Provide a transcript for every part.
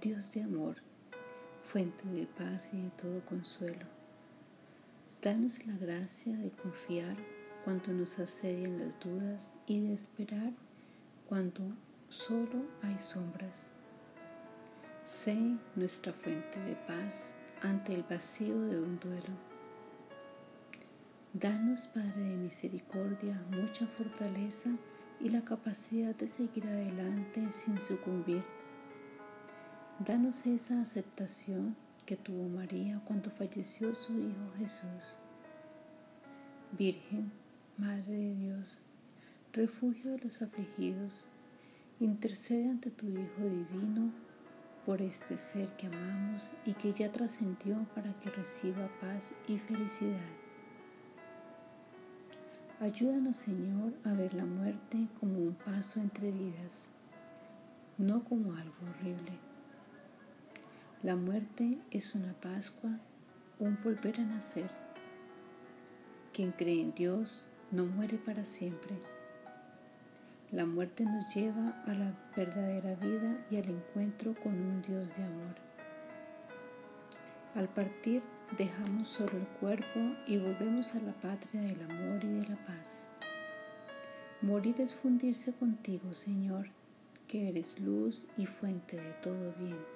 Dios de amor, fuente de paz y de todo consuelo. Danos la gracia de confiar cuando nos asedian las dudas y de esperar cuando solo hay sombras. Sé nuestra fuente de paz ante el vacío de un duelo. Danos, Padre de Misericordia, mucha fortaleza y la capacidad de seguir adelante sin sucumbir Danos esa aceptación que tuvo María cuando falleció su Hijo Jesús. Virgen, Madre de Dios, refugio de los afligidos, intercede ante tu Hijo Divino por este ser que amamos y que ya trascendió para que reciba paz y felicidad. Ayúdanos, Señor, a ver la muerte como un paso entre vidas, no como algo horrible. La muerte es una Pascua, un volver a nacer. Quien cree en Dios no muere para siempre. La muerte nos lleva a la verdadera vida y al encuentro con un Dios de amor. Al partir dejamos solo el cuerpo y volvemos a la patria del amor y de la paz. Morir es fundirse contigo, Señor, que eres luz y fuente de todo bien.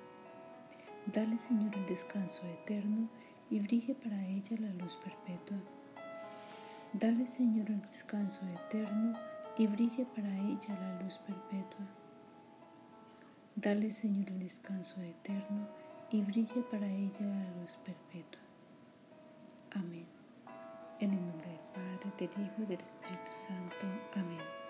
Dale, Señor, el descanso eterno y brille para ella la luz perpetua. Dale, Señor, el descanso eterno y brille para ella la luz perpetua. Dale, Señor, el descanso eterno y brille para ella la luz perpetua. Amén. En el nombre del Padre, del Hijo y del Espíritu Santo. Amén.